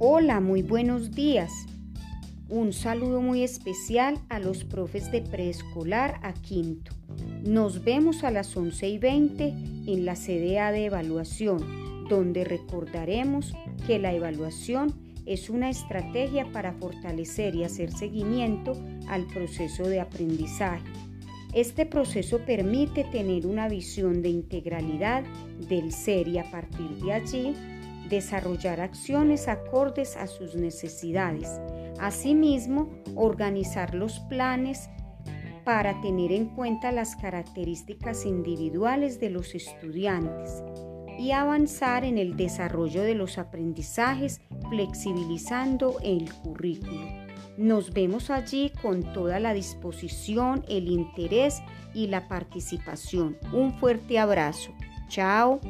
Hola, muy buenos días. Un saludo muy especial a los profes de preescolar a quinto. Nos vemos a las 11 y 20 en la CDA de evaluación, donde recordaremos que la evaluación es una estrategia para fortalecer y hacer seguimiento al proceso de aprendizaje. Este proceso permite tener una visión de integralidad del ser y a partir de allí desarrollar acciones acordes a sus necesidades. Asimismo, organizar los planes para tener en cuenta las características individuales de los estudiantes y avanzar en el desarrollo de los aprendizajes flexibilizando el currículo. Nos vemos allí con toda la disposición, el interés y la participación. Un fuerte abrazo. Chao.